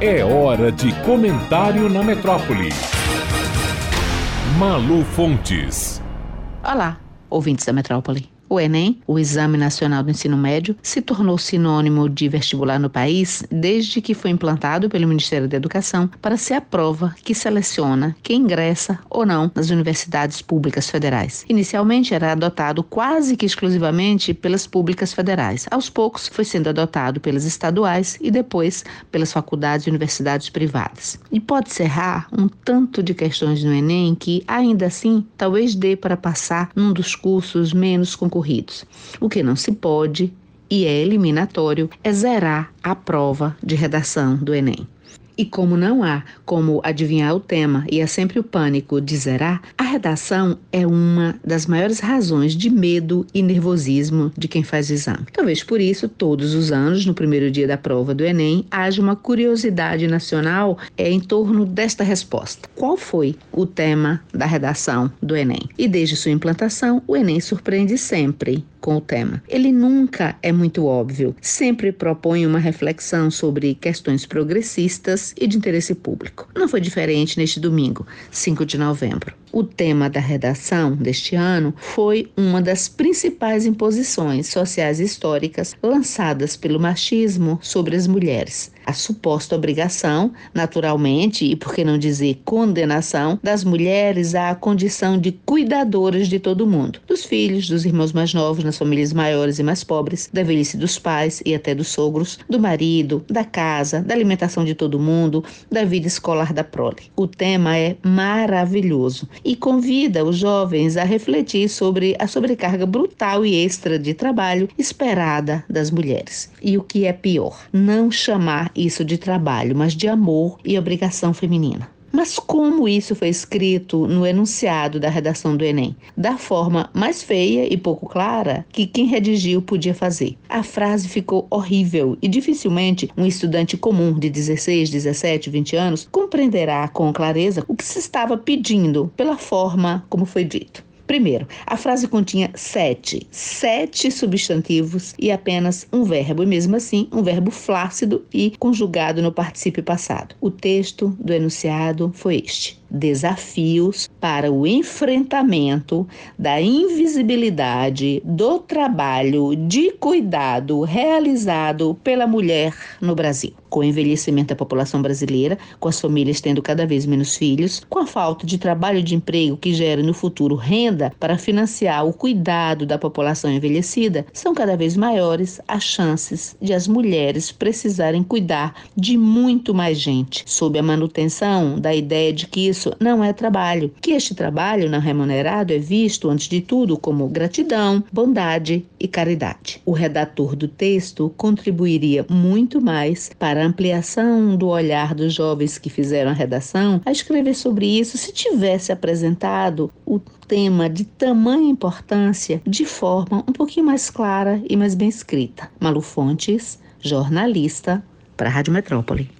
É hora de comentário na metrópole. Malu Fontes. Olá, ouvintes da metrópole. O Enem, o Exame Nacional do Ensino Médio, se tornou sinônimo de vestibular no país desde que foi implantado pelo Ministério da Educação para ser a prova que seleciona quem ingressa ou não nas universidades públicas federais. Inicialmente era adotado quase que exclusivamente pelas públicas federais. Aos poucos foi sendo adotado pelas estaduais e depois pelas faculdades e universidades privadas. E pode-se errar um tanto de questões no Enem que, ainda assim, talvez dê para passar num dos cursos menos concorridos concorridos. O que não se pode e é eliminatório é zerar a prova de redação do Enem. E como não há como adivinhar o tema e é sempre o pânico de zerar, a redação é uma das maiores razões de medo e nervosismo de quem faz o exame. Talvez por isso, todos os anos, no primeiro dia da prova do Enem, haja uma curiosidade nacional é, em torno desta resposta. Qual foi o tema da redação do Enem? E desde sua implantação, o Enem surpreende sempre com o tema. Ele nunca é muito óbvio, sempre propõe uma reflexão sobre questões progressistas e de interesse público. Não foi diferente neste domingo, 5 de novembro. O tema da redação deste ano foi uma das principais imposições sociais históricas lançadas pelo machismo sobre as mulheres. A suposta obrigação, naturalmente, e por que não dizer condenação, das mulheres à condição de cuidadoras de todo mundo, dos filhos, dos irmãos mais novos nas famílias maiores e mais pobres, da velhice dos pais e até dos sogros, do marido, da casa, da alimentação de todo mundo, da vida escolar da prole. O tema é maravilhoso e convida os jovens a refletir sobre a sobrecarga brutal e extra de trabalho esperada das mulheres. E o que é pior, não chamar isso de trabalho, mas de amor e obrigação feminina. Mas como isso foi escrito no enunciado da redação do Enem? Da forma mais feia e pouco clara que quem redigiu podia fazer. A frase ficou horrível e dificilmente um estudante comum de 16, 17, 20 anos compreenderá com clareza o que se estava pedindo pela forma como foi dito. Primeiro, a frase continha sete, sete substantivos e apenas um verbo, e mesmo assim, um verbo flácido e conjugado no particípio passado. O texto do enunciado foi este: desafios para o enfrentamento da invisibilidade do trabalho de cuidado realizado pela mulher no Brasil. Com o envelhecimento da população brasileira, com as famílias tendo cada vez menos filhos, com a falta de trabalho de emprego que gera no futuro renda para financiar o cuidado da população envelhecida, são cada vez maiores as chances de as mulheres precisarem cuidar de muito mais gente, sob a manutenção da ideia de que isso não é trabalho, que este trabalho não remunerado é visto, antes de tudo, como gratidão, bondade e caridade. O redator do texto contribuiria muito mais para a ampliação do olhar dos jovens que fizeram a redação a escrever sobre isso se tivesse apresentado o tema de tamanha importância de forma um pouquinho mais clara e mais bem escrita. Malu Fontes, jornalista, para a Rádio Metrópole.